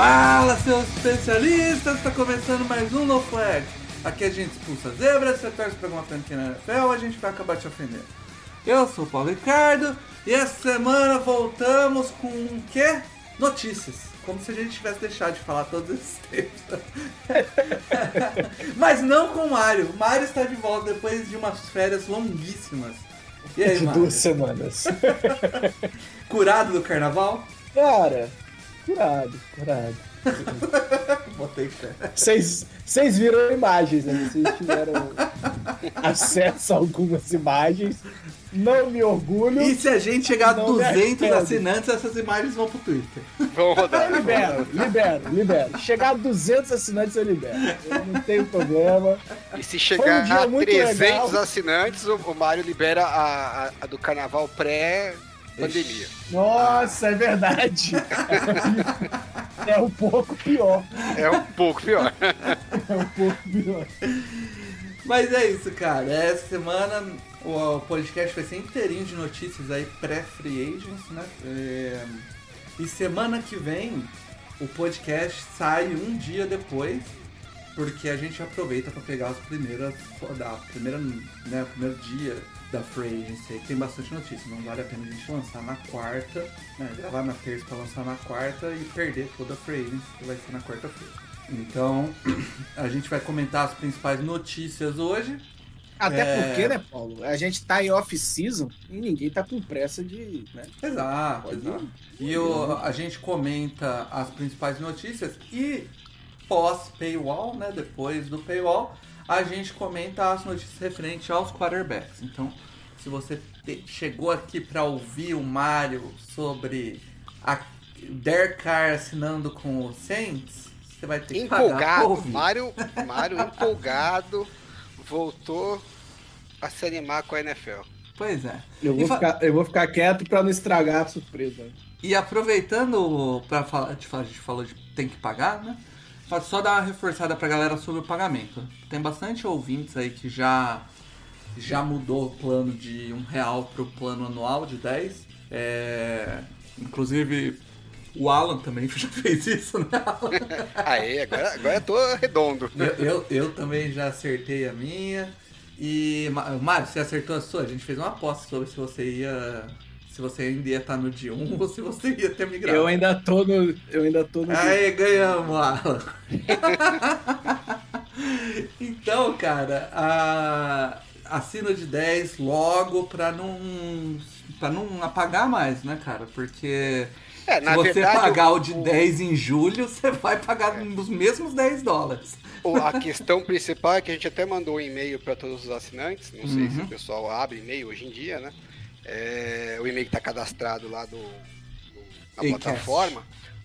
Fala, seus especialistas! Está começando mais um No Flag. Aqui a gente expulsa zebras, você torce pra alguma franquia na NFL, a gente vai acabar te ofendendo. Eu sou o Paulo Ricardo e essa semana voltamos com o quê? Notícias. Como se a gente tivesse deixado de falar todos esses tempos. Mas não com o Mário. O Mário está de volta depois de umas férias longuíssimas. E aí, de Mário? duas semanas. Curado do carnaval? Cara, curado, curado. Botei fé. Vocês viram imagens, né? Vocês tiveram acesso a algumas imagens. Não me orgulho. E se a gente chegar a Não me 200 arrependo. assinantes, essas imagens vão pro Twitter. Vamos rodar. Eu libero, libero, libero. Chegar a 200 assinantes eu libero. Eu não tenho problema. E se chegar um a muito 300 legal. assinantes, o, Mário libera a, a- a do carnaval pré-pandemia. Nossa, é verdade. É um pouco pior. É um pouco pior. É um pouco pior. Mas é isso, cara. Essa semana o o podcast vai ser inteirinho de notícias aí pré-free agents, né? É, E semana que vem o podcast sai um dia depois, porque a gente aproveita para pegar as primeiras da primeira, né, o primeiro dia da agency, aí, tem bastante notícia. Não vale a pena a gente lançar na quarta, né, gravar na terça para lançar na quarta e perder toda a free agency que vai ser na quarta-feira. Então, a gente vai comentar as principais notícias hoje. Até É. porque, né, Paulo? A gente tá em off-season e ninguém tá com pressa de. Né? Exato, Pode exato. E o- a gente comenta as principais notícias e pós-paywall, né? Depois do paywall, a gente comenta as notícias referentes aos quarterbacks. Então, se você te- chegou aqui para ouvir o Mário sobre a Derek Carr assinando com o Saints, você vai ter que pagar Empolgado. Mário, Mário empolgado voltou a se animar com a NFL. Pois é. Eu E vou, ficar, eu vou ficar quieto pra não estragar a surpresa. E aproveitando para falar, a gente falou de tem que pagar, né? Só dar uma reforçada pra galera sobre o pagamento. Tem bastante ouvintes aí que já já mudou o plano de um real pro plano anual de 10. É, inclusive o Alan também já fez isso, né? Alan? Aí, agora, agora eu tô redondo. Eu, eu, eu também já acertei a minha. E Mário, você acertou a sua? A gente fez uma aposta sobre se você ia. Se você ainda ia estar no dia 1 ou se você ia ter migrado. Eu ainda tô no. Eu ainda tô no. Aí ganhamos, Alan. então, cara, a... assina de 10 logo pra não. pra não apagar mais, né, cara? Porque É, se você verdade, pagar o- o de 10 em julho, você vai pagar os mesmos 10 dólares. o- a questão principal é que a gente até mandou um e-mail para todos os assinantes. Não sei se Uhum. o pessoal abre e-mail hoje em dia, né? É, o e-mail que está cadastrado lá do, do- na Acast. plataforma,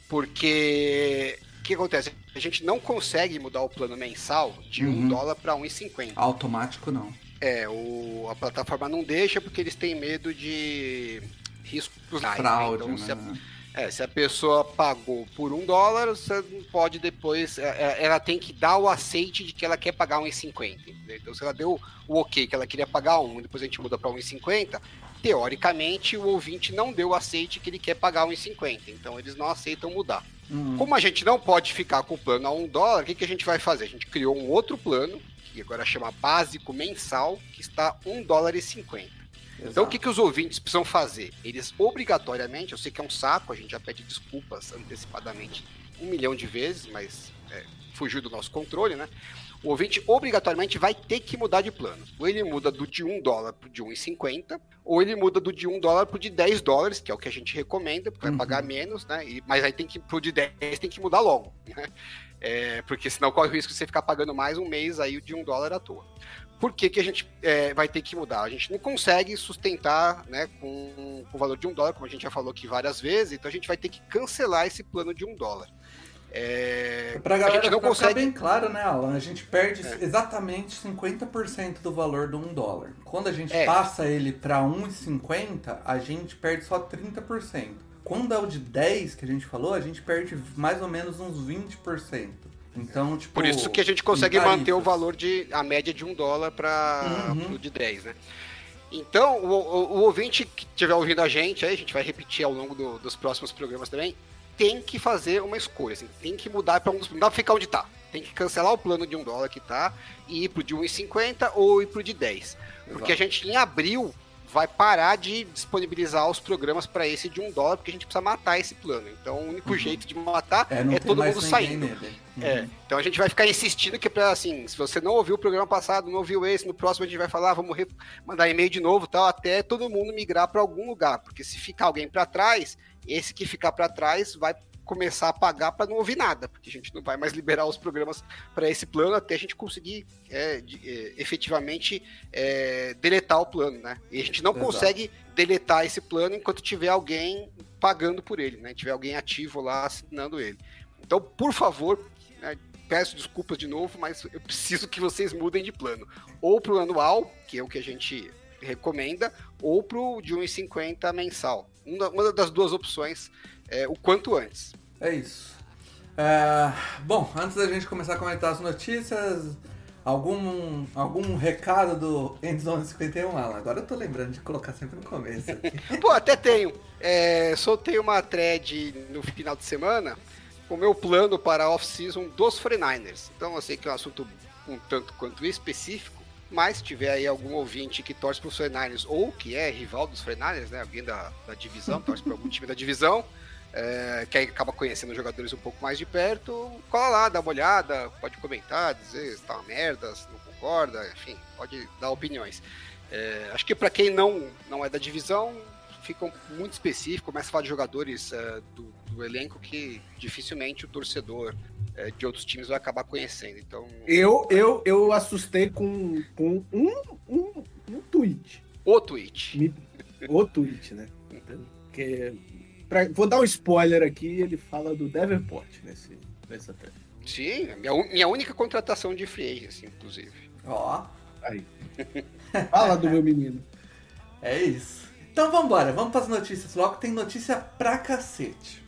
porque o que acontece? A gente não consegue mudar o plano mensal de Uhum. um dólar para 1,50. Automático não. É, o, a plataforma não deixa porque eles têm medo de riscos né? Fraude, Então, se a, né? é, se a pessoa pagou por um dólar, você não pode depois. é, é, Ela tem que dar o aceite de que ela quer pagar 1,50. entendeu? Então, se ela deu o ok que ela queria pagar um, depois a gente muda para 1,50, teoricamente o ouvinte não deu o aceite que ele quer pagar 1,50. Então, eles não aceitam mudar. Hum. Como a gente não pode ficar com o plano a um dólar, o que, que a gente vai fazer? A gente criou um outro plano, que agora chama básico mensal, que está um dólar e 50. Então o que, que os ouvintes precisam fazer? Eles obrigatoriamente, eu sei que é um saco, a gente já pede desculpas antecipadamente um milhão de vezes, mas é, fugiu do nosso controle, né? O ouvinte obrigatoriamente vai ter que mudar de plano. Ou ele muda do de 1 dólar pro de 1,50, ou ele muda do de 1 dólar pro de 10 dólares, que é o que a gente recomenda, porque Uhum. vai pagar menos, né? E, mas aí tem que pro de 10 tem que mudar logo, né? É, porque senão corre o risco de você ficar pagando mais um mês aí de um dólar à toa. por que, que a gente é, vai ter que mudar? A gente não consegue sustentar né, com, com o valor de um dólar, como a gente já falou aqui várias vezes, então a gente vai ter que cancelar esse plano de um dólar. É, pra galera a gente não consegue... bem claro, né, Alan? A gente perde é. exatamente 50% do valor do 1 dólar. Quando a gente é. passa ele para 1,50, a gente perde só 30%. Quando é o de 10 que a gente falou, a gente perde mais ou menos uns 20%. Então, tipo. Por isso que a gente consegue manter o valor de. a média de 1 dólar para uhum. de 10, né? Então, o, o, o, ouvinte que estiver ouvindo a gente, aí a gente vai repetir ao longo do, dos próximos programas também tem que fazer uma escolha, assim, tem que mudar para um dos. Não dá pra ficar onde tá. Tem que cancelar o plano de um dólar que tá e ir pro de 1,50 ou ir pro de 10. Porque a gente em abril vai parar de disponibilizar os programas para esse de um dólar, porque a gente precisa matar esse plano. Então o único uhum. jeito de matar é, é todo mundo saindo. Uhum. É. Então a gente vai ficar insistindo que para assim, se você não ouviu o programa passado, não ouviu esse, no próximo a gente vai falar, ah, vamos mandar e-mail de novo, tal, até todo mundo migrar para algum lugar, porque se ficar alguém para trás, esse que ficar para trás vai começar a pagar para não ouvir nada, porque a gente não vai mais liberar os programas para esse plano até a gente conseguir é, de, é, efetivamente é, deletar o plano, né? E a gente não Exato. consegue deletar esse plano enquanto tiver alguém pagando por ele, né? Tiver alguém ativo lá assinando ele. Então, por favor, né, peço desculpas de novo, mas eu preciso que vocês mudem de plano. Ou para o anual, que é o que a gente recomenda, ou para o de 1,50 mensal. Uma das duas opções é, o quanto antes. É isso. É, bom, antes da gente começar a comentar as notícias, algum, algum recado do Endzone 51, Alan? Agora eu tô lembrando de colocar sempre no começo. Pô, até tenho. É, soltei uma thread no final de semana com o meu plano para a off-season dos 49ers. Então eu sei que é um assunto um tanto quanto específico, mas se tiver aí algum ouvinte que torce para os 49ers ou que é rival dos 49ers, né, alguém da, da divisão, torce para algum time da divisão, é, que aí acaba conhecendo os jogadores um pouco mais de perto, cola lá, dá uma olhada, pode comentar, dizer se tá uma merda, se não concorda, enfim, pode dar opiniões. É, acho que para quem não, não é da divisão, fica muito específico, começa a falar de jogadores é, do, do, elenco que dificilmente o torcedor é, de outros times vai acabar conhecendo. Então, eu, eu, eu assustei com, com um, um, um tweet. O tweet. Me, o tweet, né? Porque Pra, vou dar um spoiler aqui, ele fala do Davenport nesse, nessa tela. Sim, minha, minha única contratação de free agency, inclusive. Ó. Aí. Fala do meu menino. É isso. Então vambora, vamos para as notícias logo, tem notícia pra cacete.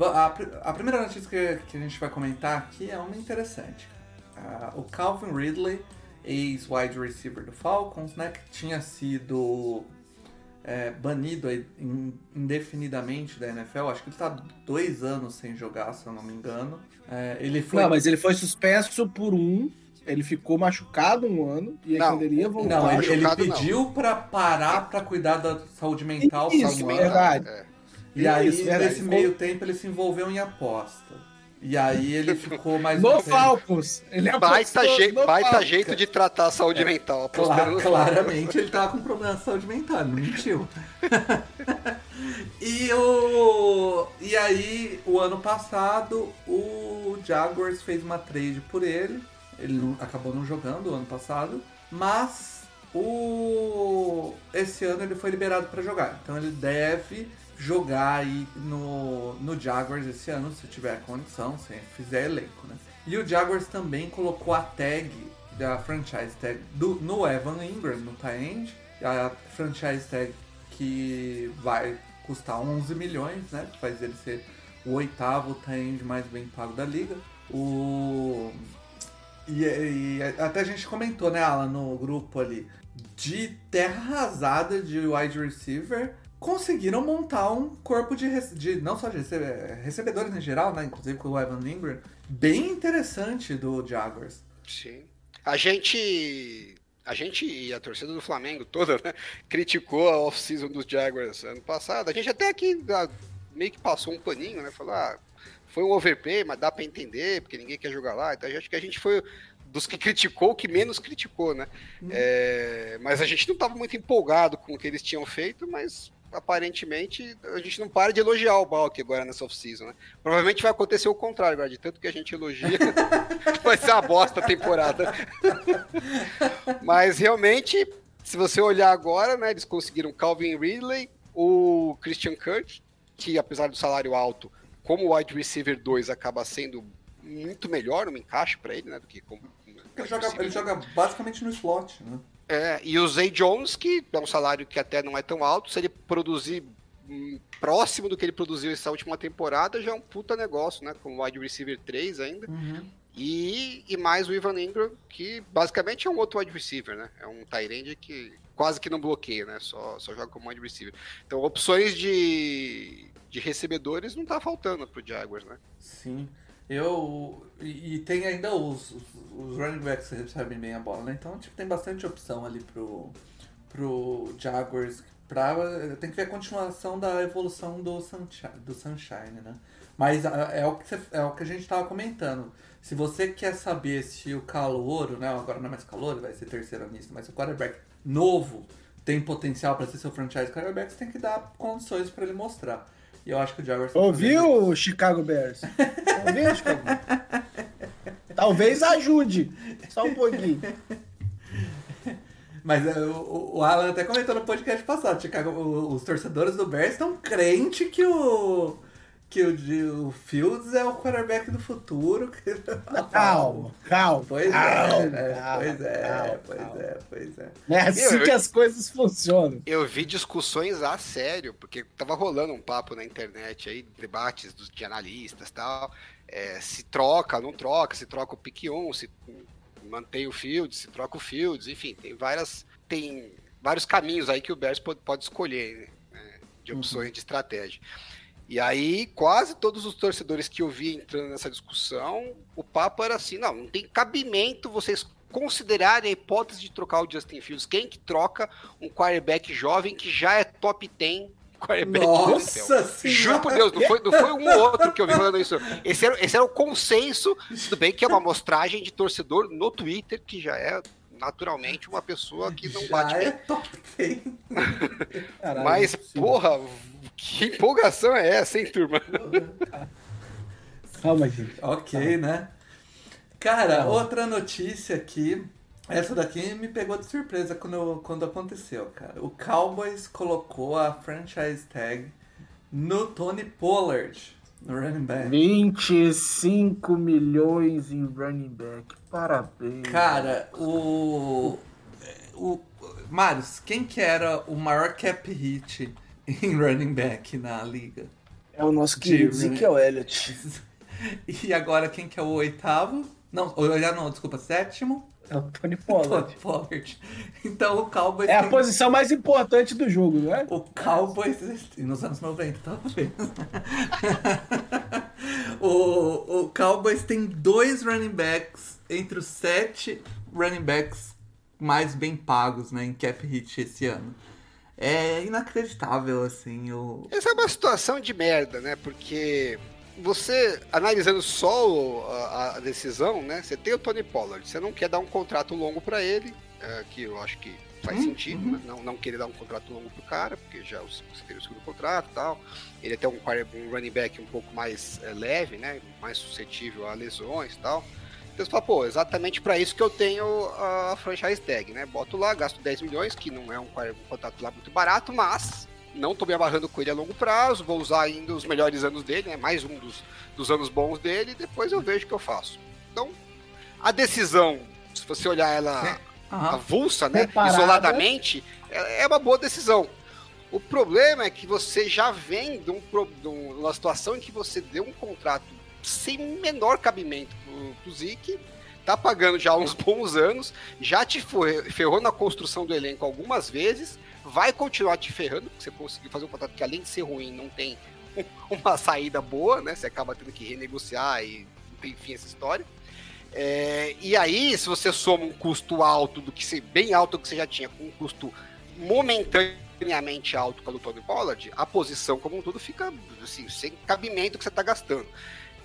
A, a primeira notícia que, que, a gente vai comentar aqui é uma interessante. Uh, o Calvin Ridley, ex-wide receiver do Falcons, né, que tinha sido é, banido indefinidamente da NFL. Acho que ele está dois anos sem jogar, se eu não me engano. É, ele foi... Não, mas ele foi suspenso por um. Ele ficou machucado um ano e não, ele ia voltar. Não, ele, ele pediu para parar para cuidar da saúde mental. Isso, verdade. É. E aí, Isso, nesse meio tempo, ele se envolveu em aposta. E aí ele ficou mais No Falcons. Ele baita, je no baita jeito de tratar a saúde é, mental. Claro, claramente ele tava com problema de saúde mental, não mentiu. e, o, e aí, o ano passado, o Jaguars fez uma trade por ele. Ele acabou não jogando o ano passado. Mas o esse ano ele foi liberado para jogar. Então ele deve jogar aí no, no Jaguars esse ano, se tiver condição, se fizer elenco, né? E o Jaguars também colocou a tag da franchise tag do, no Evan Ingram, no tie-end, a franchise tag que vai custar 11 milhões, né? Faz ele ser o oitavo tie-end mais bem pago da liga. O... E, e, até a gente comentou, né, Alan, no grupo ali, de terra arrasada de wide receiver conseguiram montar um corpo de, de não só de recebe, recebedores em geral, né? Inclusive com o Evan Ingram, bem interessante do Jaguars. Sim. A gente a gente e a torcida do Flamengo toda, né, criticou a off-season dos Jaguars ano passado. A gente até aqui ah, meio que passou um paninho, né? Falou, ah, foi um overpay, mas dá para entender, porque ninguém quer jogar lá. Então acho que a gente foi dos que criticou, que menos criticou, né? Hum. É, mas a gente não estava muito empolgado com o que eles tinham feito, mas aparentemente, a gente não para de elogiar o Balk agora nessa off-season, né? Provavelmente vai acontecer o contrário agora, de tanto que a gente elogia, vai ser uma bosta a temporada. Mas realmente, se você olhar agora, né, eles conseguiram Calvin Ridley, o Christian Kirk, que apesar do salário alto, como wide receiver 2 acaba sendo muito melhor, um encaixe para ele, né, do que como ele joga, ele joga basicamente no slot, né? É, e o Zay Jones, que é um salário que até não é tão alto, se ele produzir hum, próximo do que ele produziu essa última temporada, já é um puta negócio, né? Com o wide receiver 3 ainda. Uhum. E, e mais o Ivan Ingram, que basicamente é um outro wide receiver, né? É um Tyrande que quase que não bloqueia, né? Só, só joga como wide receiver. Então, opções de, de recebedores não tá faltando pro Jaguars, né? Sim. Eu. E, e tem ainda os, os, os, running backs que recebem bem a bola, né? Então, tipo, tem bastante opção ali pro, pro Jaguars. Pra, tem que ver a continuação da evolução do Sunshine, do Sunshine né? Mas é o, que você, é o que a gente tava comentando. Se você quer saber se o calouro, né? Agora não é mais calor, vai ser terceiro nisso, mas o quarterback novo tem potencial para ser seu franchise quarterback, você tem que dar condições para ele mostrar. E eu acho que o Jaguars... Tá Ouviu, o Chicago Bears? Ouviu, Chicago Talvez ajude. Só um pouquinho. Mas é, o, o Alan até comentou no podcast passado, Chicago, os torcedores do Bears estão crentes que o que o, o Fields é o quarterback do futuro. Calma, calma. Pois calma, é, né? calma, pois é, calma, pois calma. é, pois é. É assim eu, que as coisas funcionam. Eu vi discussões a sério, porque tava rolando um papo na internet aí, debates dos, de analistas e tal. É, se troca, não troca, se troca o pick 1, se mantém o Fields, se troca o Fields, enfim, tem várias. Tem vários caminhos aí que o Bears pode, pode escolher né, de opções uhum. de estratégia. E aí, quase todos os torcedores que eu vi entrando nessa discussão, o papo era assim: não, não tem cabimento vocês considerarem a hipótese de trocar o Justin Fields. Quem que troca um quarterback jovem que já é top 10 quarterback Nossa Juro por Deus, não foi, não foi um ou outro que eu vi falando isso. Esse era, esse era o consenso, tudo bem que é uma amostragem de torcedor no Twitter, que já é naturalmente uma pessoa que não já bate é top 10. Mas, porra, que empolgação é essa, hein, turma? Calma, gente. Ok, né? Cara, outra notícia aqui. Essa daqui me pegou de surpresa quando, quando aconteceu, cara. O Cowboys colocou a franchise tag no Tony Pollard, no running back. 25 milhões em running back. Parabéns. Cara, o. o Marius, quem que era o maior cap hit em running back na liga. É o nosso querido Ezekiel Elliott. E agora quem que é o oitavo? Não, já não, desculpa, sétimo. É o Tony Pollard. Tony Pollard. Então o Cowboys. É tem... a posição mais importante do jogo, não é? O Cowboys. Nos anos 90, talvez. o, o Cowboys tem dois running backs entre os sete running backs mais bem pagos né, em cap hit esse ano é inacreditável, assim. O... Essa é uma situação de merda, né? Porque você, analisando só a, a decisão, né? Você tem o Tony Pollard, você não quer dar um contrato longo para ele, é, que eu acho que faz uhum. sentido, né? não, não querer dar um contrato longo pro cara, porque já você tem o segundo contrato e tal. Ele é até um, um running back um pouco mais é, leve, né? Mais suscetível a lesões e tal. Você fala, pô, exatamente para isso que eu tenho a franchise tag, né? Boto lá, gasto 10 milhões, que não é um, um contrato lá muito barato, mas não tô me amarrando com ele a longo prazo, vou usar ainda os melhores anos dele, né? Mais um dos, dos anos bons dele, e depois eu vejo o que eu faço. Então, a decisão, se você olhar ela avulsa, né? Preparada. Isoladamente, é, é uma boa decisão. O problema é que você já vem de, um, de uma situação em que você deu um contrato sem menor cabimento pro, pro Zeke, tá pagando já há uns bons anos, já te ferrou na construção do elenco algumas vezes, vai continuar te ferrando, porque você conseguiu fazer um contrato que além de ser ruim, não tem uma saída boa, né? Você acaba tendo que renegociar e enfim essa história. É, e aí, se você soma um custo alto do que você, bem alto do que você já tinha, com um custo momentaneamente alto com o Tony Pollard, a posição como um todo fica assim, sem cabimento que você está gastando.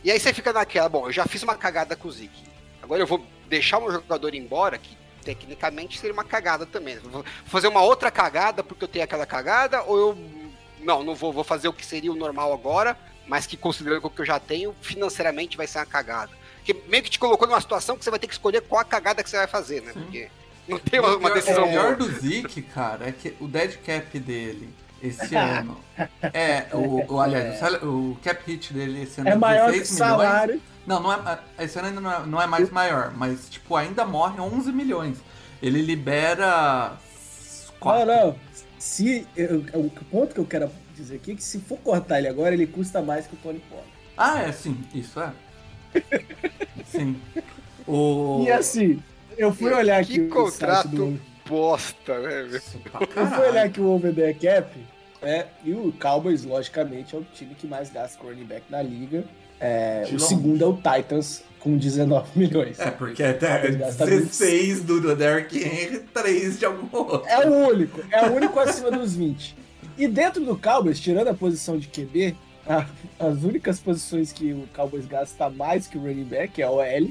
E aí você fica naquela, bom, eu já fiz uma cagada com o Zeke. Agora eu vou deixar um jogador embora, que tecnicamente seria uma cagada também. Vou fazer uma outra cagada porque eu tenho aquela cagada, ou eu não, não vou, vou fazer o que seria o normal agora, mas que considerando o que eu já tenho, financeiramente vai ser uma cagada. Porque meio que te colocou numa situação que você vai ter que escolher qual a cagada que você vai fazer, né? Porque não tem uma, uma decisão O pior boa. do Zeke, cara, é que o dead cap dele esse ano é o, o aliás, o sal- o cap hit dele esse ano É maior que 16 o milhões. salário. Não, não é, esse ano ainda não é, não é mais maior, mas tipo, ainda morre 11 milhões. Ele libera Não, quatro. não. Se, eu- o ponto que eu quero dizer aqui é que se for cortar ele agora, ele custa mais que o Tony Pollard. Ah, é sim, isso é. sim. O E assim, eu fui olhar Que aqui o contrato site do... bosta, né? Eu fui caralho. olhar aqui o Over the Cap, é, e o Cowboys, logicamente, é o time que mais gasta com running back na liga. É, o longe. segundo é o Titans, com 19 milhões. É, porque até Eles gastam 16 do Derrick Henry, 3 de algum outro. É o único, é o único acima dos 20. E dentro do Cowboys, tirando a posição de QB, a- as únicas posições que o Cowboys gasta mais que o running back é a OL,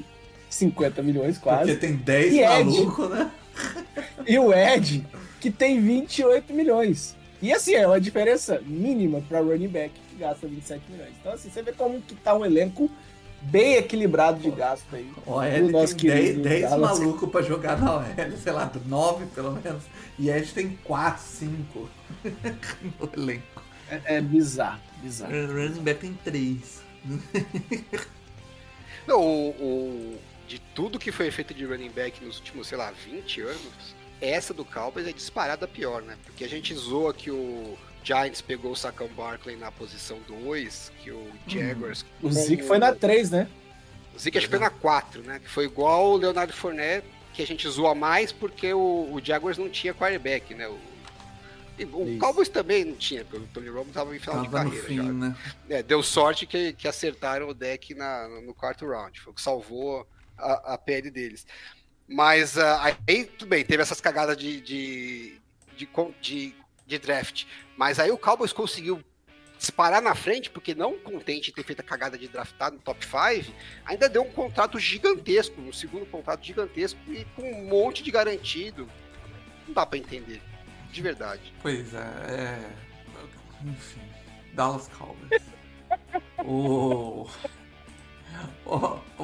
50 milhões Porque quase, tem 10 E Ed? malucos, né? E o Ed, que tem 28 milhões. E assim, é uma diferença mínima para running back, que gasta 27 milhões. Então assim, você vê como que tá um elenco bem equilibrado de gasto aí. O do Ed nosso tem 10, querido 10 Dallas. malucos pra jogar na OL, sei lá, 9 pelo menos. E Ed tem 4, 5 no elenco. É, é bizarro, bizarro. O running back tem 3. Não, o, o- de tudo que foi feito de running back nos últimos, sei lá, 20 anos, essa do Cowboys é disparada pior, né? Porque a gente zoa que o Giants pegou o Saquon Barkley na posição 2, que o Jaguars... O Zeke foi na 3, né? O Zeke acho que foi na 4, né? Que foi igual o Leonardo Fournette, que a gente zoa mais porque o, o Jaguars não tinha quarterback, né? O, o Isso. Cowboys também não tinha, porque o Tony Romo tava em final Tava de carreira fim, já. né? É, deu sorte que, que acertaram o deck na, no quarto round. Foi o que salvou a, a pele deles. Mas ah, aí, tudo bem, teve essas cagadas de, de, de, de- de draft. Mas aí o Cowboys conseguiu disparar na frente, porque não contente em ter feito a cagada de draftar no top 5, ainda deu um contrato gigantesco, um segundo contrato gigantesco e com um monte de garantido. Não dá pra entender. De verdade. Pois é, é. Enfim, Dallas Cowboys. o...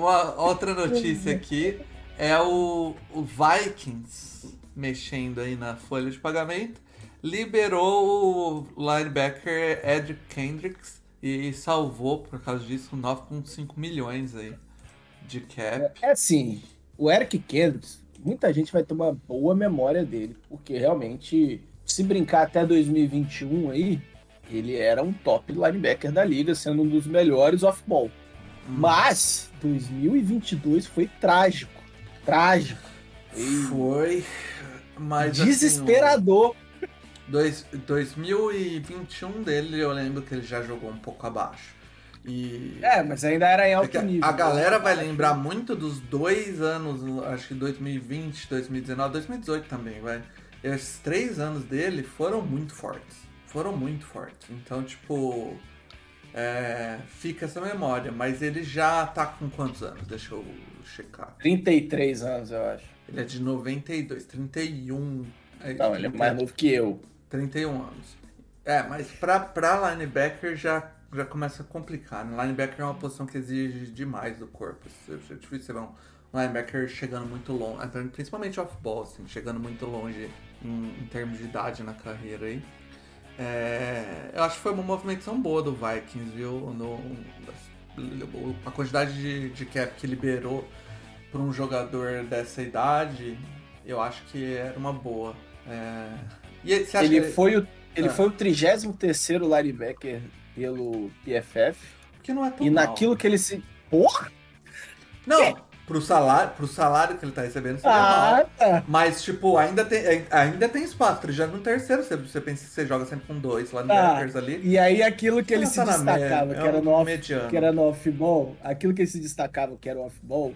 Uma outra notícia aqui é o, o Vikings mexendo aí na folha de pagamento. Liberou o linebacker Ed Kendricks e salvou, por causa disso, 9,5 milhões aí de cap. É assim, o Eric Kendricks, muita gente vai ter uma boa memória dele, porque realmente, se brincar até 2021 aí, ele era um top linebacker da liga, sendo um dos melhores off-ball. Mas 2022 foi trágico, trágico, Foi, mas assim, desesperador. o dois, 2021 dele eu lembro que ele já jogou um pouco abaixo. E É, mas ainda era em alto nível. a galera vai lembrar muito dos dois anos, acho que 2020, 2019, 2018 também, vai. Esses três anos dele foram muito fortes. Foram muito fortes. Então, tipo, é, fica essa memória. Mas ele já tá com quantos anos? Deixa eu checar. 33 anos, eu acho. Ele é de 92, 31. é, Não, ele é mais novo que eu. 31 anos. É, mas pra, pra linebacker já, já começa a complicar. Né? Linebacker é uma posição que exige demais do corpo. É difícil você ver um linebacker chegando muito longe, principalmente off-ball, assim, chegando muito longe em, em termos de idade na carreira aí. É, eu acho que foi uma movimentação boa do Vikings, viu? No, a quantidade de, de cap que liberou para um jogador dessa idade, eu acho que era uma boa. É, Ele que- foi o, ele Ah. foi o 33º linebacker pelo PFF. que não é tão E mal. naquilo que ele se. Porra! Não, pro salário, pro salário que ele tá recebendo, seria mal. Ah, tá. Mas, tipo, ainda tem, ainda tem espaço. Ele já no terceiro, você, você pensa que você joga sempre com dois linebackers ali. E aí aquilo que ele Ah, se tá destacava, que é era um no off, mediano. que era no off-ball, aquilo que ele se destacava, que era o off-ball,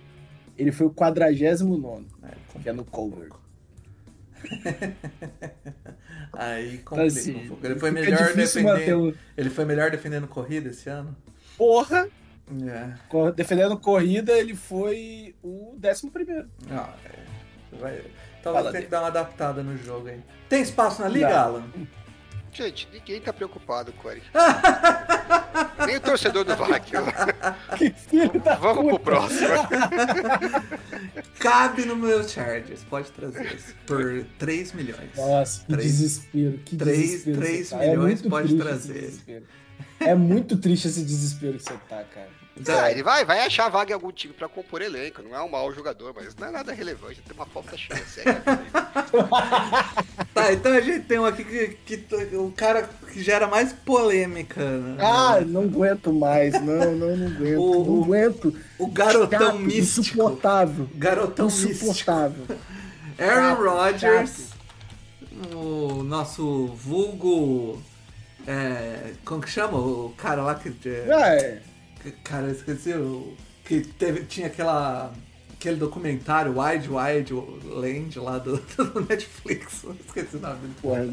ele foi o 49 É, que é no cover. Aí Então, complica assim, um pouco. Ele foi melhor defendendo. o... Ele foi melhor defendendo corrida esse ano? Porra! É. Defendendo corrida, ele foi o 11 Ah, é. Vai... Talvez Fala tenha que dar uma adaptada no jogo aí. Tem espaço na liga, Dá. Alan? Gente, ninguém tá preocupado com o Eric. Nem o torcedor do VAC. Que filho da Vamos pro próximo. Cabe no meu Chargers, pode trazer isso. Por 3 milhões. Nossa, que desespero. Que três- desespero três você tá. milhões muito pode trazer. É muito triste esse desespero que você tá, cara. Ah, ele vai, vai achar vaga em algum time pra compor elenco. Não é um mau jogador, mas não é nada relevante. Tem uma falta chance. É, Tá, então a gente tem um aqui que, que o cara que gera mais polêmica. né? Ah, não aguento mais. Não, não, não aguento. O- não aguento. o garotão Chato, místico. Insuportável. Garotão. Insuportável. Aaron Rodgers, o nosso vulgo. É, como que chama? O cara lá que. é, é. cara, eu esqueci. O, que teve, tinha aquela. Aquele documentário Wide Wide Land lá do, do Netflix. Eu Esqueci o nome dele. Porra,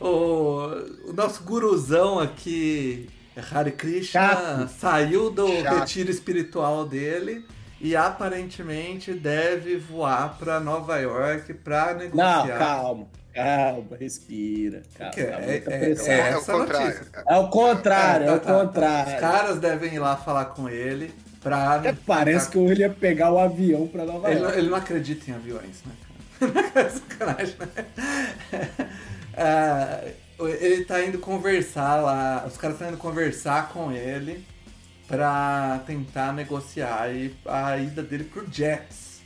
O, o nosso guruzão aqui, Hare Krishna, Chato. saiu do Chato. retiro espiritual dele e aparentemente deve voar pra Nova York Não, negociar. calma. Calma, respira. Calma, tá é, é- é É o essa contrário. notícia. É o contrário, é Tá, o tá, tá. contrário. Os caras devem ir lá falar com ele pra. Até parece que ele ia pegar o avião pra Nova Ele, York. ele não acredita em aviões, né, cara? Sacanagem, né? Ah, ele tá indo conversar lá, os caras estão indo conversar com ele pra tentar negociar a ida dele pro Jets.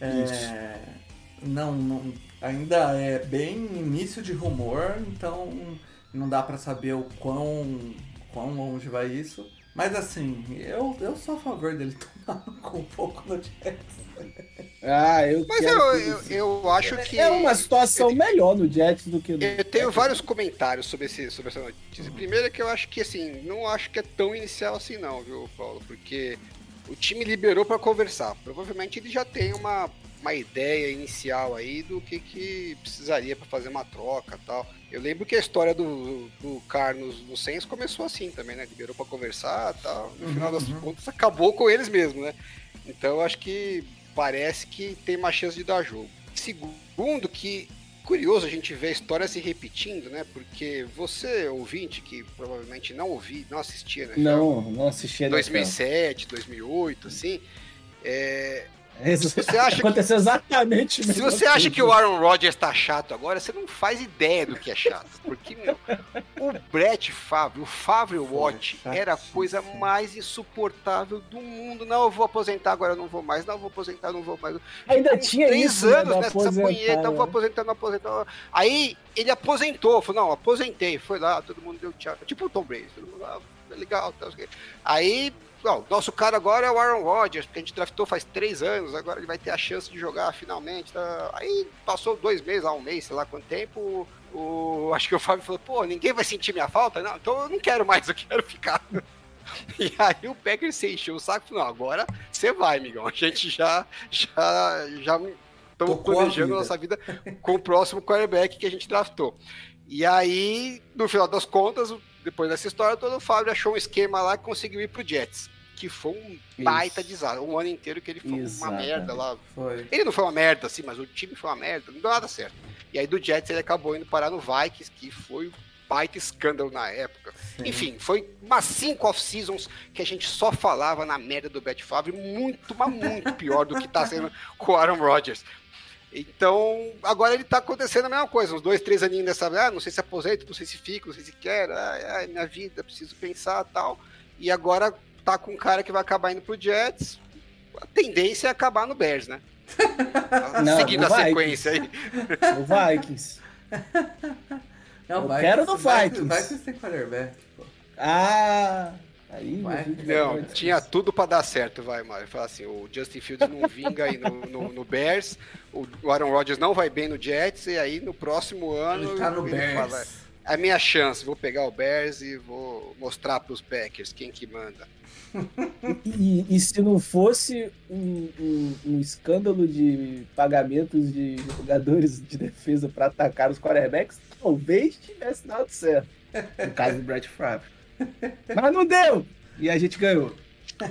É, não, não, ainda é bem início de rumor, então não dá pra saber o quão, quão longe vai isso. Mas assim, eu, eu sou a favor dele tomar com um pouco no Jets. Ah, eu Mas quero eu, eu, eu acho que. É uma situação melhor no Jets do que no... Eu tenho vários comentários sobre, esse, sobre essa notícia. Primeiro é que eu acho que, assim, não acho que é tão inicial assim não, viu, Paulo? Porque o time liberou para conversar. Provavelmente ele já tem uma, uma ideia inicial aí do que, que precisaria para fazer uma troca tal. Eu lembro que a história do, do Carlos no Saints começou assim também, né? Liberou para conversar tal. No final das uhum. contas, acabou com eles mesmo, né? Então acho que parece que tem uma chance de dar jogo. Segundo, que curioso a gente ver a história se repetindo, né? Porque você, ouvinte, que provavelmente não ouvi, não assistia, né? Não, não assisti a NFL. 2007, 2008, assim. É, você acha que- Aconteceu exatamente a Se você acha que o Aaron Rodgers tá chato agora, você não faz ideia do que é chato. Porque, meu, o Brett Favre, o Favre Watch, era a coisa mais insuportável do mundo. Não, eu vou aposentar agora, eu não vou mais. Não, eu vou aposentar, não vou mais. Ainda tinha três isso, né, anos do nessa punheta, eu vou né? aposentar, não aposentar. Aí ele aposentou, falou, não, aposentei, foi lá, todo mundo deu tchau. Tipo o Tom Brady, todo mundo lá, legal, sei o quê. Aí, ó, nosso cara agora é o Aaron Rodgers, porque a gente draftou faz três anos, agora ele vai ter a chance de jogar finalmente. Tá? Aí passou dois meses, lá um mês, sei lá quanto tempo. O, acho que o Fábio falou, pô, ninguém vai sentir minha falta? Não, então eu não quero mais, eu quero ficar. E aí o Packers se encheu o saco e falou, não, agora você vai, amigão. A gente já, já, já estamos a planejando vida. nossa vida com o próximo quarterback que a gente draftou. E aí, no final das contas, depois dessa história toda, o Fábio achou um esquema lá que conseguiu ir pro Jets. Que foi um baita desastre. Um ano inteiro que ele foi uma Exatamente. merda lá. Foi. Ele não foi uma merda, assim, mas o time foi uma merda, não deu nada certo. E aí do Jets ele acabou indo parar no Vikings, que foi um baita escândalo na época. Enfim, foi umas cinco off-seasons que a gente só falava na merda do Brett Favre, muito, mas muito pior do que tá sendo com o Aaron Rodgers. Então, agora ele tá acontecendo a mesma coisa, uns dois, três aninhos dessa, ah, não sei se aposento, não sei se fico, não sei se quero, ai, ai, minha vida, preciso pensar tal. E agora tá com um cara que vai acabar indo pro Jets, a tendência é acabar no Bears, né? Não, Seguindo a Vikings. sequência aí. O Vikings. Não, Eu vai, quero no Vikings. Que tem quarterback, pô. Ah, aí Vai. a gente Não, vai- tinha tudo pra dar certo, vai, Mário. Fala assim, o Justin Fields não vinga aí no, no, no Bears, o Aaron Rodgers não vai bem no Jets, e aí no próximo ano Ele tá no ele Bears. fala, é a minha chance, vou pegar o Bears e vou mostrar pros Packers quem que manda. E, e se não fosse um, um- um escândalo de pagamentos de jogadores de defesa para atacar os quarterbacks, talvez tivesse dado certo. No caso do Brett Favre. Mas não deu! E a gente ganhou.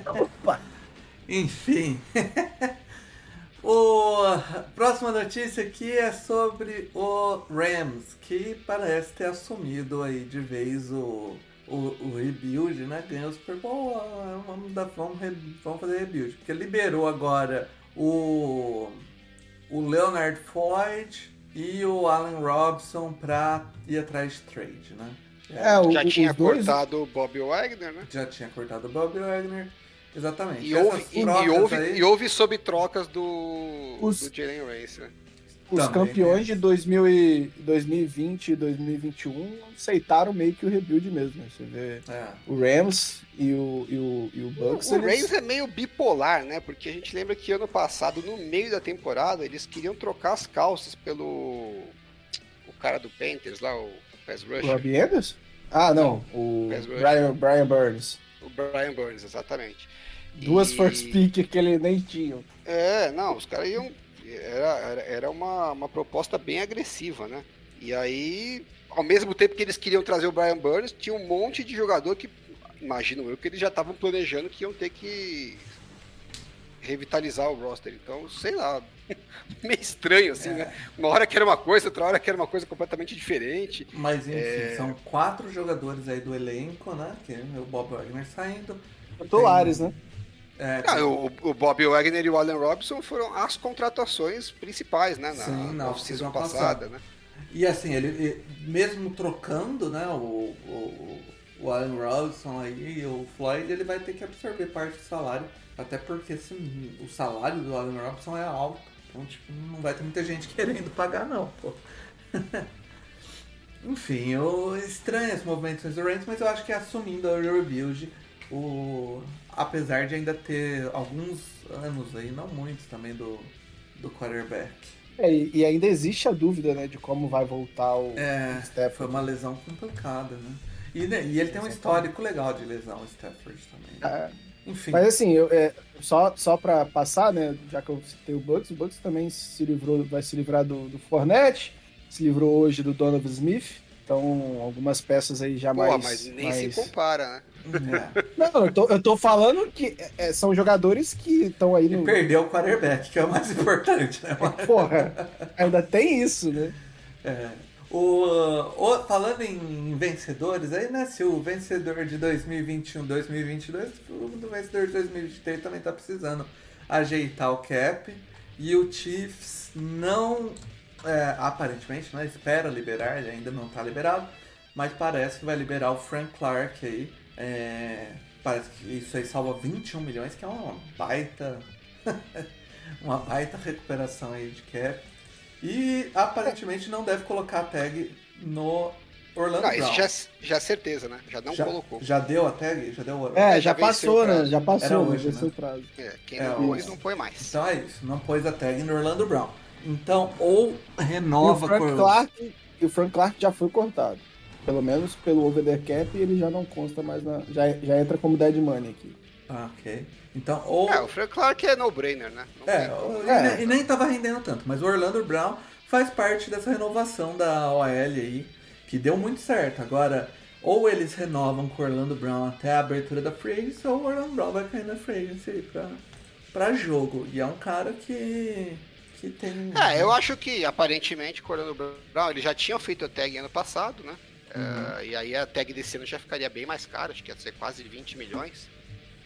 Opa! Enfim. O próxima notícia aqui é sobre o Rams, que parece ter assumido aí de vez o, o, o rebuild, né? Ganhou o Super Bowl, ah, vamos, dar, vamos, re- vamos fazer rebuild. Porque liberou agora o, o Leonard Floyd e o Allen Robson pra ir atrás de trade, né? É, o- Já o- tinha dois- cortado o Bob Wagner, né? Já tinha cortado o Bob Wagner. Exatamente. E houve, e, e houve, aí- e houve sob trocas do, Os- do Jalen Ramsey, né? Os Também, campeões né? de 2000 e 2020 e 2021 aceitaram meio que o rebuild mesmo. né? Você vê É. o Rams e o, e o, e o O, Bucks. o eles- Rams é meio bipolar, né? Porque a gente lembra que ano passado, no meio da temporada, eles queriam trocar as calças pelo o cara do Panthers lá, o Pass O Rusher. Robbie Anderson? Ah, não. O. Brian, Brian Burns. O Brian Burns, exatamente. Duas E- first pick que ele nem tinha. É, não, os caras iam. Era, era, era uma, uma proposta bem agressiva, né? E aí, ao mesmo tempo que eles queriam trazer o Brian Burns, tinha um monte de jogador que, imagino eu, que eles já estavam planejando que iam ter que revitalizar o roster. Então, sei lá, meio estranho, assim, né? Uma hora que era uma coisa, outra hora que era uma coisa completamente diferente. Mas enfim, É. são quatro jogadores aí do elenco, né? Que é o Bob Wagner saindo. Titulares, né? É, Ah, o, o Bob Wagner e o Allen Robinson foram as contratações principais, né? Na, Sim, na na passada. passada, né? E assim, ele, ele- mesmo trocando, né, o, o, o Allen Robinson aí, o Floyd, ele vai ter que absorver parte do salário, até porque esse, o salário do Allen Robinson é alto. Então, tipo, não vai ter muita gente querendo pagar, não, pô. Enfim, eu estranho esse movimento dos Rams, mas eu acho que assumindo a rebuild, o, apesar de ainda ter alguns anos aí, não muitos também, do, do quarterback. É, e, e ainda existe a dúvida, né, de como vai voltar o É, o Stafford. foi uma lesão complicada, né? E, né, e ele tem um histórico legal de lesão, o Stafford também. né? É, Enfim, Mas assim, eu, é, só, só pra passar, né? Já que eu citei o Bucks, o Bucks também se livrou, vai se livrar do, do Fournette, se livrou hoje do Donovan Smith. Então, algumas peças aí já Pô, mais. mas nem mais- se compara, né? é. Não, eu tô, eu tô falando que é, são jogadores que estão aí E no. perdeu o quarterback, que é o mais importante, né? Porra, ainda tem isso, né? É. O, o- falando em vencedores, aí, né? Se o vencedor de 2021, 2022, o do vencedor de 2023 também tá precisando ajeitar o cap. E o Chiefs não, é, aparentemente, né? Espera liberar, ele ainda não tá liberado. Mas parece que vai liberar o Frank Clark aí. É, parece que isso aí salva 21 milhões, que é uma baita. uma baita recuperação aí de cap. E aparentemente não deve colocar a tag no Orlando Não, Brown. isso já, já é certeza, né? Já não já, colocou. já deu a tag? Já deu o É, já já, passou, né? Já passou, hoje, venceu né? o prazo. É, quem É, não pôs, não põe mais. Então é isso, não pôs a tag no Orlando Brown. Então, ou E o, renova Frank Clark, e o Frank Clark já foi cortado. Pelo menos pelo over the cap, ele já não consta mais na. Já, já entra como dead money aqui. Ah, ok. Então, ou. É, o Frank Clark é no-brainer, né? Não É, o- e, É. e nem tava rendendo tanto, mas o Orlando Brown faz parte dessa renovação da OL aí, que deu muito certo. Agora, ou eles renovam com o Orlando Brown até a abertura da Free Agency, ou o Orlando Brown vai cair na Free Agency aí pra, pra jogo. E é um cara que, que tem... É, eu acho que aparentemente o Orlando Brown ele já tinha feito a tag ano passado, né? Uhum. É, e aí a tag desse ano já ficaria bem mais cara, acho que ia ser quase 20 milhões.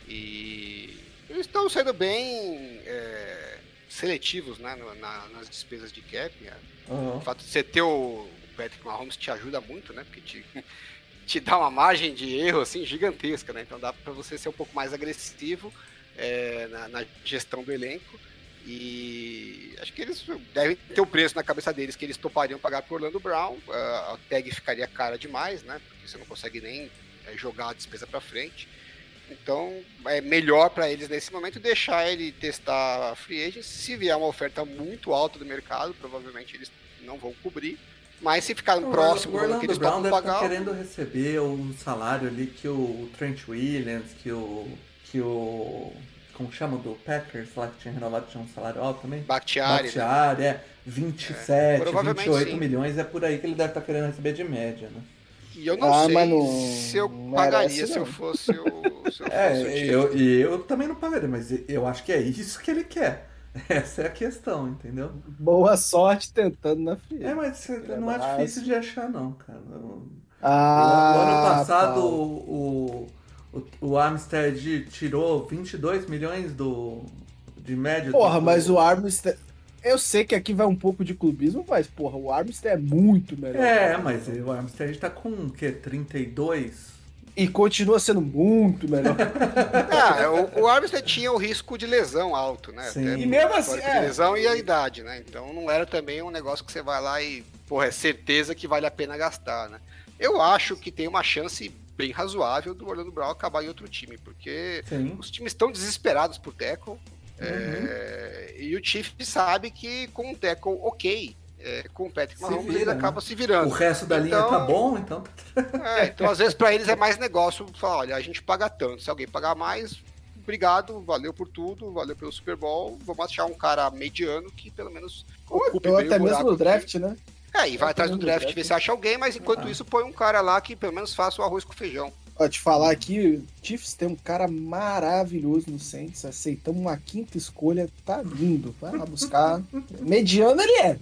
E eles estão sendo bem é, seletivos né, na- nas despesas de cap. né? Aham. O fato de você ter o Patrick Mahomes te ajuda muito, né? Porque te, te dá uma margem de erro assim gigantesca, né? Então dá para você ser um pouco mais agressivo é, na, na gestão do elenco. E acho que eles devem ter o preço na cabeça deles que eles topariam pagar por Orlando Brown. Ah, a tag ficaria cara demais, né? Porque você não consegue nem é, jogar a despesa para frente. Então é melhor para eles nesse momento deixar ele testar a free agent. Se vier uma oferta muito alta do mercado, provavelmente eles não vão cobrir. Mas se ficar O próximo o do que Orlando eles Brown deve estar pagar, querendo receber o salário ali que o Trent Williams, que o... Que o como chama do Packers lá que tinha renovado, tinha um salário alto também? Bakhtiari, né? Bakhtiari, é 27, provavelmente 28 sim. milhões, é por aí que ele deve estar querendo receber de média, né? E eu não Ah, sei não- se eu pagaria se eu fosse o. Se eu fosse o É, time. eu, e eu também não pagaria, mas eu acho que é isso que ele quer. Essa é a questão, entendeu? Boa sorte tentando na fila. É, mas não é difícil de achar, não, cara. O, Ah, o ano passado Paulo. o, o, o Amstead tirou 22 milhões do, de média. Porra, do, mas o Armstead. Eu sei que aqui vai um pouco de clubismo, mas, porra, o Armstead é muito melhor. É, mas o Amstead tá com o quê? 32? E continua sendo muito melhor. Ah, o, o Armstead tinha o risco de lesão alto, né? Sim. Até E mesmo o assim, é. de lesão e a idade, né? Então não era também um negócio que você vai lá e, porra, é certeza que vale a pena gastar, né? Eu acho que tem uma chance bem razoável do Orlando Brown acabar em outro time, porque Sim. os times estão desesperados por tackle. É, e o Chiefs sabe que com um tackle ok, é, com o Patrick Mahomes, vira, ele né? acaba se O virando. resto da linha Então- tá bom, então. É, então, às vezes, para eles é mais negócio falar: olha, a gente paga tanto. Se alguém pagar mais, obrigado, valeu por tudo, valeu pelo Super Bowl. Vamos achar um cara mediano que pelo menos Ou até o mesmo no aqui. draft, né? É, e vai atrás do draft, draft. ver se acha alguém, mas enquanto Ah. isso, põe um cara lá que pelo menos faça o arroz com feijão. Ó, te falar aqui, o Chiefs tem um cara maravilhoso no Saints. Aceitamos uma quinta escolha, tá lindo. Vai lá buscar. Mediano ele é.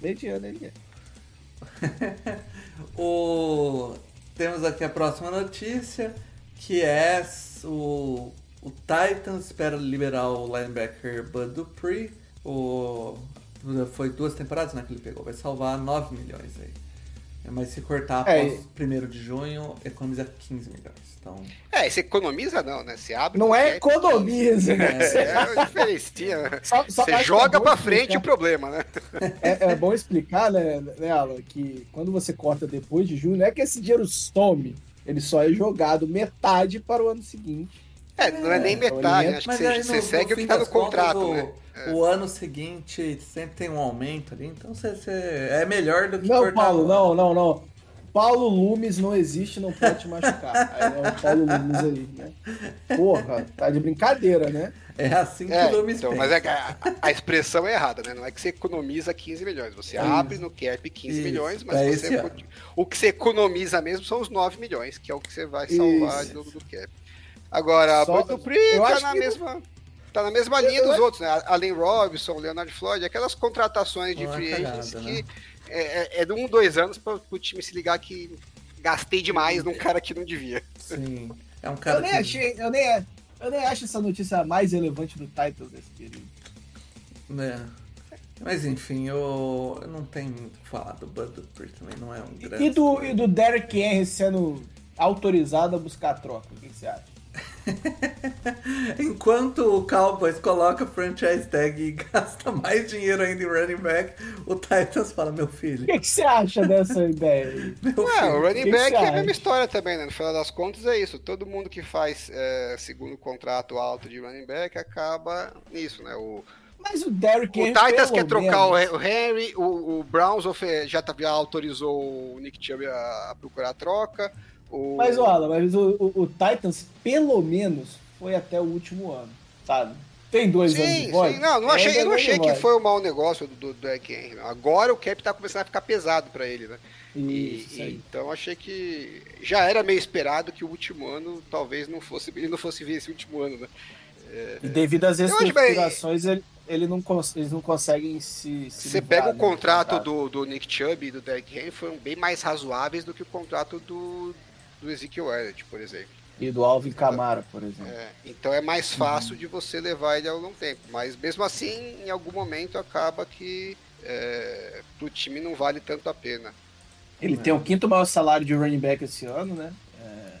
Mediano ele é. O... Temos aqui a próxima notícia, que é o, o Titans espera liberar o linebacker Bud Dupree. O... Foi duas temporadas né, que ele pegou, vai salvar 9 milhões aí. Mas se cortar É, após 1 de junho, economiza 15 milhões. Então, É, você economiza não, né? Você abre. Não é economiza, né? É, é diferencia. né? Só- só Você joga é pra frente explicar- o problema, né? É, é bom explicar, né, né, Alan, que quando você corta depois de junho, não é que esse dinheiro some, ele só é jogado metade para o ano seguinte. É, não é nem então metade, né? Acho que você, você segue o que fim tá no contas, contrato, o, né? o ano seguinte sempre tem um aumento ali, então você, você- é melhor do que Não, Paulo, não, não, não. Paulo Lumes não existe, não pode te machucar. Aí é o Paulo Lumes aí, né? Porra, tá de brincadeira, né? É assim que É, o Lumes então, pensa. mas é que a, a expressão é errada, né? Não é que você economiza 15 milhões. Você abre no cap 15 Isso, milhões, mas é você, o que você economiza mesmo são os 9 milhões, que é o que você vai salvar Isso. de novo do cap. Agora, Só- a Dupri eu tá na mesma. Tá na mesma Eu- linha eu dos acho- outros, né? Allen Robinson, Leonard Floyd, aquelas contratações de Uma free agents né? que é, é, é de um, dois anos para o time se ligar que gastei demais num cara que não devia. Sim. É um cara Eu nem que... achei, eu nem, eu nem acho essa notícia mais relevante do Titans nesse período. É. Mas enfim, eu, eu não tenho muito o que falar do Bud Dupree também, não é um grande... E do, e do Derrick Henry sendo autorizado a buscar a troca, o que você acha? Enquanto o Cowboys coloca franchise tag e gasta mais dinheiro ainda em running back, o Titans fala, meu O filho, que, que você acha dessa ideia meu É, filho. o running que back você é a mesma história também, né? No final das contas é isso. Todo mundo que faz é, segundo contrato alto de running back acaba nisso, né? O, Mas o Derrick o. Titans quer trocar o, menos- o Henry, o, o Browns já, tá- já autorizou o Nick Chubb a, a procurar a troca. O, Mas, olha, mas o, o- o Titans, pelo menos, foi até o último ano, sabe? Tem dois anos Sim, de voz? sim. Não, não É, achei, eu não achei anos que foi um mau negócio do, do, do Henry. Agora o cap tá começando a ficar pesado pra ele, né? E- Isso, aí. então achei que já era meio esperado que o último ano talvez não fosse ele não fosse ver esse último ano, né? E devido às reestruturações, ele, ele não eles não conseguem se. se Você livrar, pega o né, contrato do, do Nick Chubb e do Derrick Henry foram bem mais razoáveis do que o contrato do, do Ezekiel Elliott, por exemplo. E do Alvin Camara, por exemplo. É, então é mais fácil de você levar ele ao longo tempo. Mas mesmo assim, em algum momento acaba que é, pro time não vale tanto a pena. Ele tem o quinto maior salário de running back esse ano, né? É,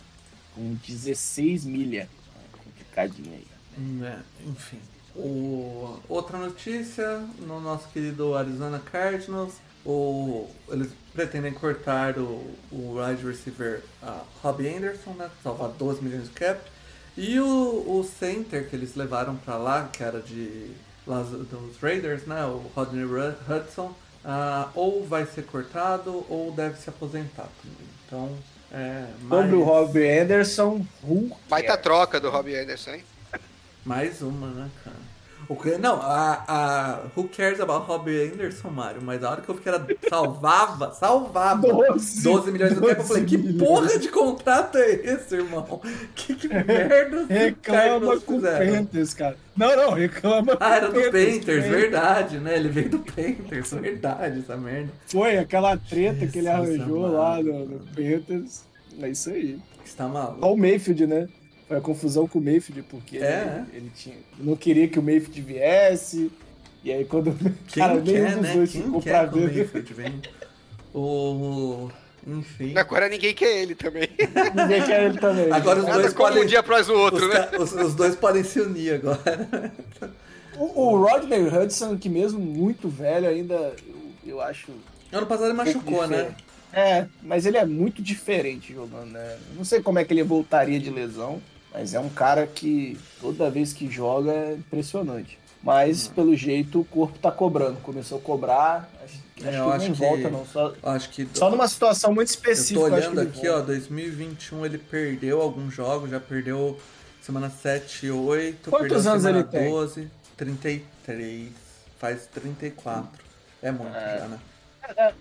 com 16 milha. É complicadinho aí. Hum, é, enfim. O- outra notícia, no nosso querido Arizona Cardinals, o, eles pretendem cortar o, o wide receiver uh, Robbie Anderson, né, salvar 12 milhões de cap, e o, o center que eles levaram pra lá, que era de lá dos Raiders, né, o Rodney Hudson, ah, ou vai ser cortado ou deve se aposentar também. Então, é, Sobre o mais- Robbie Anderson, who Baita cares? troca do Robbie Anderson, hein? Mais uma, né, cara? Não, a, a. Who cares about Robbie Anderson, Mário? Mas a hora que eu vi que era. Salvava, salvava 12, 12 milhões do cap, eu falei, que 12 porra de contrato é esse, irmão? Que, que merda que Reclama com o? Panthers, cara. Não, não, reclama Ah, era do Panthers, verdade, né? Ele veio do Panthers, verdade, essa merda. Foi aquela treta que ele Jesus arranjou lá no, no Panthers. É isso aí. Você tá maluco? Só o Mayfield, né? Foi a confusão com o Mayfield, porque É, ele, ele tinha, não queria que o Mayfield viesse. E aí quando. Quem cara, nenhum quer, dos né? dois Quem ficou pra que o ver. Mayfield venha? O... Enfim. Agora ninguém quer ele também. Ninguém quer ele também. Agora os Nada dois podem... um dia após o outro, os, né? ca- os- os dois podem se unir agora. O, o Rodney Hudson, que mesmo muito velho, ainda eu, eu acho. Ano passado ele machucou, né? É, mas ele é muito diferente jogando, né? Não sei como é que ele voltaria de lesão, mas é um cara que toda vez que joga é impressionante. Mas Hum. pelo jeito o corpo tá cobrando. Começou a cobrar, acho, acho É, eu que acho não que- volta não. Só, Acho que... só numa situação muito específica. tô eu acho que olhando aqui, ó, volta. 2021 ele perdeu alguns jogos, já perdeu semana 7 e 8. Quantos perdeu anos semana ele tem? 12, 33, faz 34. É muito É. já, né? É,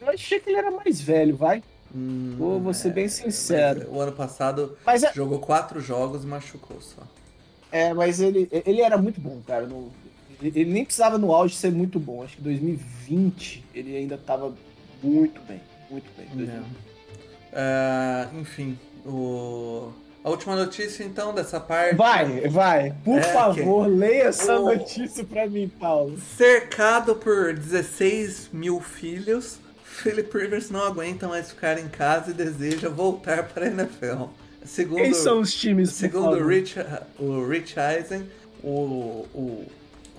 eu achei que ele era mais velho, vai. Hum, Vou- vou ser bem mas sincero. o ano passado Mas é, jogou 4 jogos e machucou só. É, mas ele, ele era muito bom, cara. No- ele nem precisava no auge ser muito bom. Acho que 2020 ele ainda tava muito bem. Muito bem. 2020. É, enfim, o... a última notícia então dessa parte. Vai, vai. Por É, favor, leia essa O- notícia pra mim, Paulo. Cercado por 16 mil filhos, Philip Rivers não aguenta mais ficar em casa e deseja voltar para a NFL. Segundo, Quem são os times, segundo o? Rich, o Rich Eisen, o, o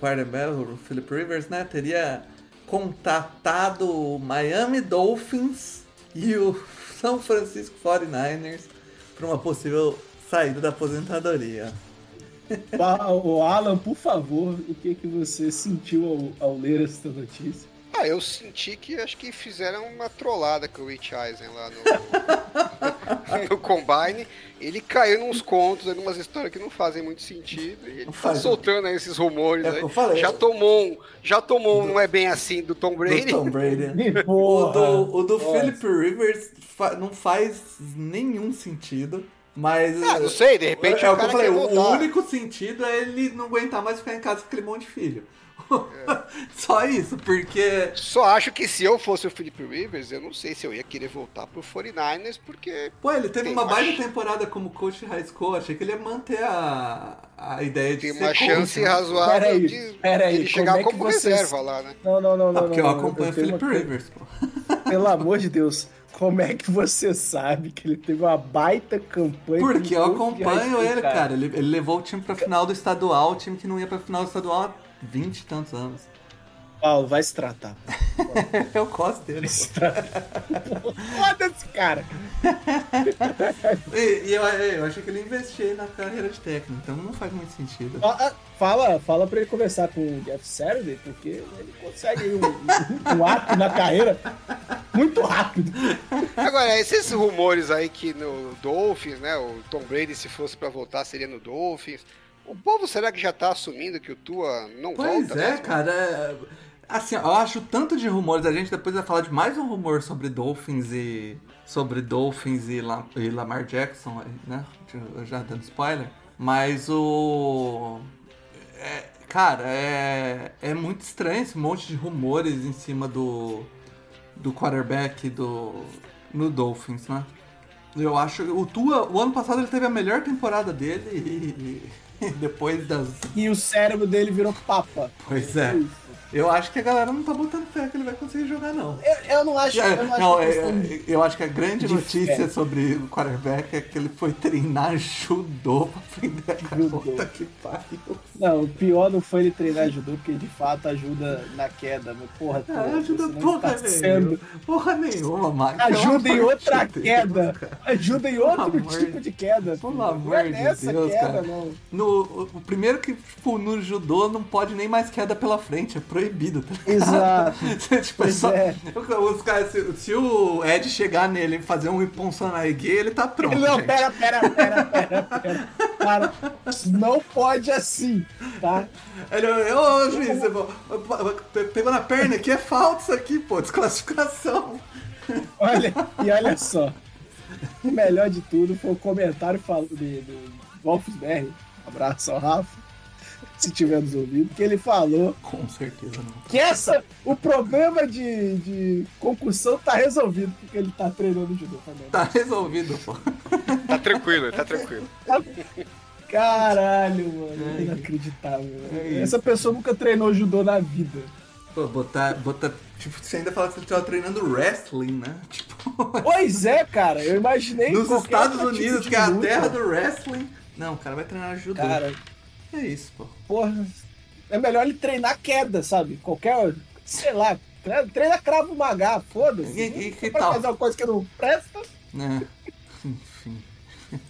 quarterback, o Philip Rivers, né, teria contatado o Miami Dolphins e o São Francisco 49ers para uma possível saída da aposentadoria. O Alan, por favor, o que, que você sentiu ao, ao ler essa notícia? Ah, eu senti que acho que fizeram uma trollada com o Rich Eisen lá no, no Combine. Ele caiu nos contos, algumas histórias que não fazem muito sentido. E ele tá faz. soltando aí esses rumores É aí. que eu falei. Já tomou um, já tomou um não é bem assim do Tom Do Brady. Tom Brady. O do, o do. Philip Rivers fa- não faz nenhum sentido. Mas. Ah, não sei, de repente é o o que eu falei, o voltar. único sentido é ele não aguentar mais ficar em casa com aquele monte de filho. Só isso, porque. Só acho que se eu fosse o Philip Rivers, eu não sei se eu ia querer voltar pro 49ers, porque Pô, ele teve uma baita temporada como coach de high school. Achei que ele ia manter a, a ideia de tem ser uma coach, chance né? razoável Peraí, de peraí, ele como chegar é que como vocês- reserva lá, né? Não, não, não, Ah, não. porque eu não, acompanho o tenho uma Rivers, pô. Pelo amor de Deus, como é que você sabe que ele teve uma baita campanha? Porque eu como coach de acompanho ele, cara. Ele, ele levou o time pra final do estadual, o time que não ia pra final do estadual 20 e tantos anos. Paulo, vai se tratar. Eu gosto dele. Foda-se, cara. E, e eu, eu achei que ele investia na carreira de técnico, então não faz muito sentido. Ah, Fala, fala pra ele conversar com o Jeff Saturday, porque ele consegue um, um ato na carreira muito rápido. Agora, esses rumores aí que no Dolphins, né? O Tom Brady, se fosse pra voltar, seria no Dolphins. O povo será que já tá assumindo que o Tua não Pois volta? é, mesmo? cara. é- Assim, eu acho tanto de rumores. A gente depois vai falar de mais um rumor sobre Dolphins e. Sobre Dolphins e, La- e Lamar Jackson, né? Já dando spoiler. Mas o. é, cara, é, é muito estranho esse monte de rumores em cima do. Do quarterback do. No Dolphins, né? Eu acho. O Tua, o ano passado ele teve a melhor temporada dele e. e depois das E o cérebro dele virou papa. Pois é. Eu acho que a galera não tá botando fé que ele vai conseguir jogar, não. Eu, eu não acho, eu não acho Não, que é- é é- eu acho que a grande de notícia fé. sobre o quarterback é que ele foi treinar judô pra aprender a Judô. puta que pariu. Não, o pior não foi ele treinar judô, porque de fato ajuda na queda. Mas, porra, pô, ajuda porra está nenhuma. Porra nenhuma, Mike. Ajuda em outra de Deus, queda. cara. Ajuda em outro Pelo tipo de queda. Pelo filho. amor é de Deus, queda, cara. não. No, o, o primeiro que, tipo, no judô não pode nem mais queda pela frente, é proibido. Tá? Exato. tipo, é só, é. os caras, se, se o Ed chegar nele e fazer um Ippon Sanai gay, ele tá pronto. Não, gente. pera, pera, pera, pera, pera. cara, não pode assim, tá? Ele, ô, juiz, você pegou na perna aqui, é falta isso aqui, pô, desclassificação. Olha, e olha só. O melhor de tudo foi o comentário do, do Wolfsberg. Abraço ao Rafa se tiver nos ouvindo, que ele falou. Com certeza não. Que essa, o problema de, de concussão tá resolvido, porque ele tá treinando judô também. Tá resolvido, pô. Tá tranquilo, tá tranquilo. Caralho, mano. É inacreditável. É essa pessoa nunca treinou judô na vida. Pô, botar, botar. Tipo, você ainda fala que ele tava treinando wrestling, né? Tipo. Pois é, cara. Eu imaginei. Nos Estados Unidos, tipo que é a terra do wrestling. Não, o cara vai treinar judô. Cara, é isso, pô. Porra, é melhor ele treinar queda, sabe? Qualquer, sei lá, treina cravo magá, foda-se. E, e que tal? fazer uma coisa que não presta. É. Enfim.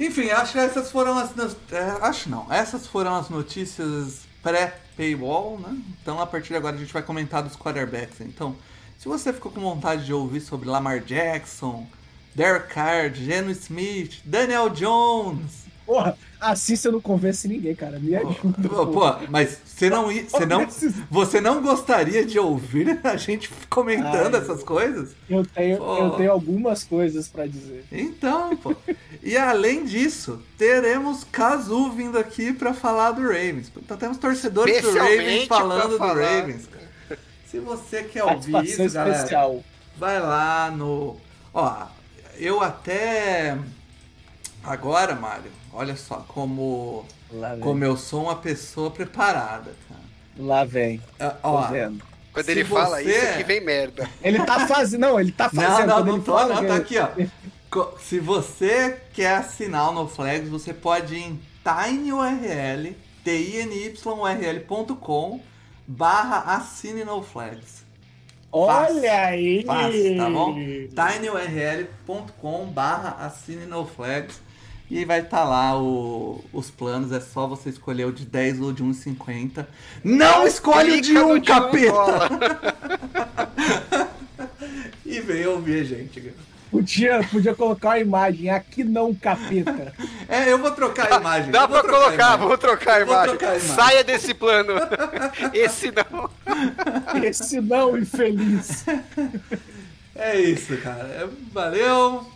Enfim, acho que essas foram as. É, acho não, essas foram as notícias pré-paywall, né? Então a partir de agora a gente vai comentar dos quarterbacks. Então, se você ficou com vontade de ouvir sobre Lamar Jackson, Derek Carr, Geno Smith, Daniel Jones, Porra, assim você não convence ninguém, cara. Me ajuda. Pô, pô mas você não, você não, você não gostaria de ouvir a gente comentando Ai, essas coisas? Eu tenho, eu tenho algumas coisas para dizer. Então, pô. E além disso, teremos Kazu vindo aqui para falar do Ravens. Então temos torcedores do Ravens falando do Ravens. Cara. Se você quer ouvir isso, especial. galera, vai lá no. Ó, eu até agora, Mário, Olha só como, como eu sou uma pessoa preparada, cara. Lá vem. Uh, ó, vendo. Quando ele você... fala isso, aqui vem merda. Ele tá fazendo. Não, ele tá fazendo. Não, não, não tô, não, tá aqui, ó. Se você quer assinar o NoFlags, você pode ir em tinyurl, tinyrl.com barra assine NoFlags. Olha aí! Fácil, tá bom? tinyurl.com barra assine NoFlags e vai estar tá lá o, os planos, é só você escolher o de 10 ou de 1,50. Não escolhe o de 1, um, capeta! e vem ouvir a gente. Podia, podia colocar a imagem, aqui não, capeta. É, eu vou trocar a imagem. Dá pra colocar, vou trocar a imagem. trocar a imagem. Saia desse plano. Esse não. Esse não, infeliz. É isso, cara. Valeu.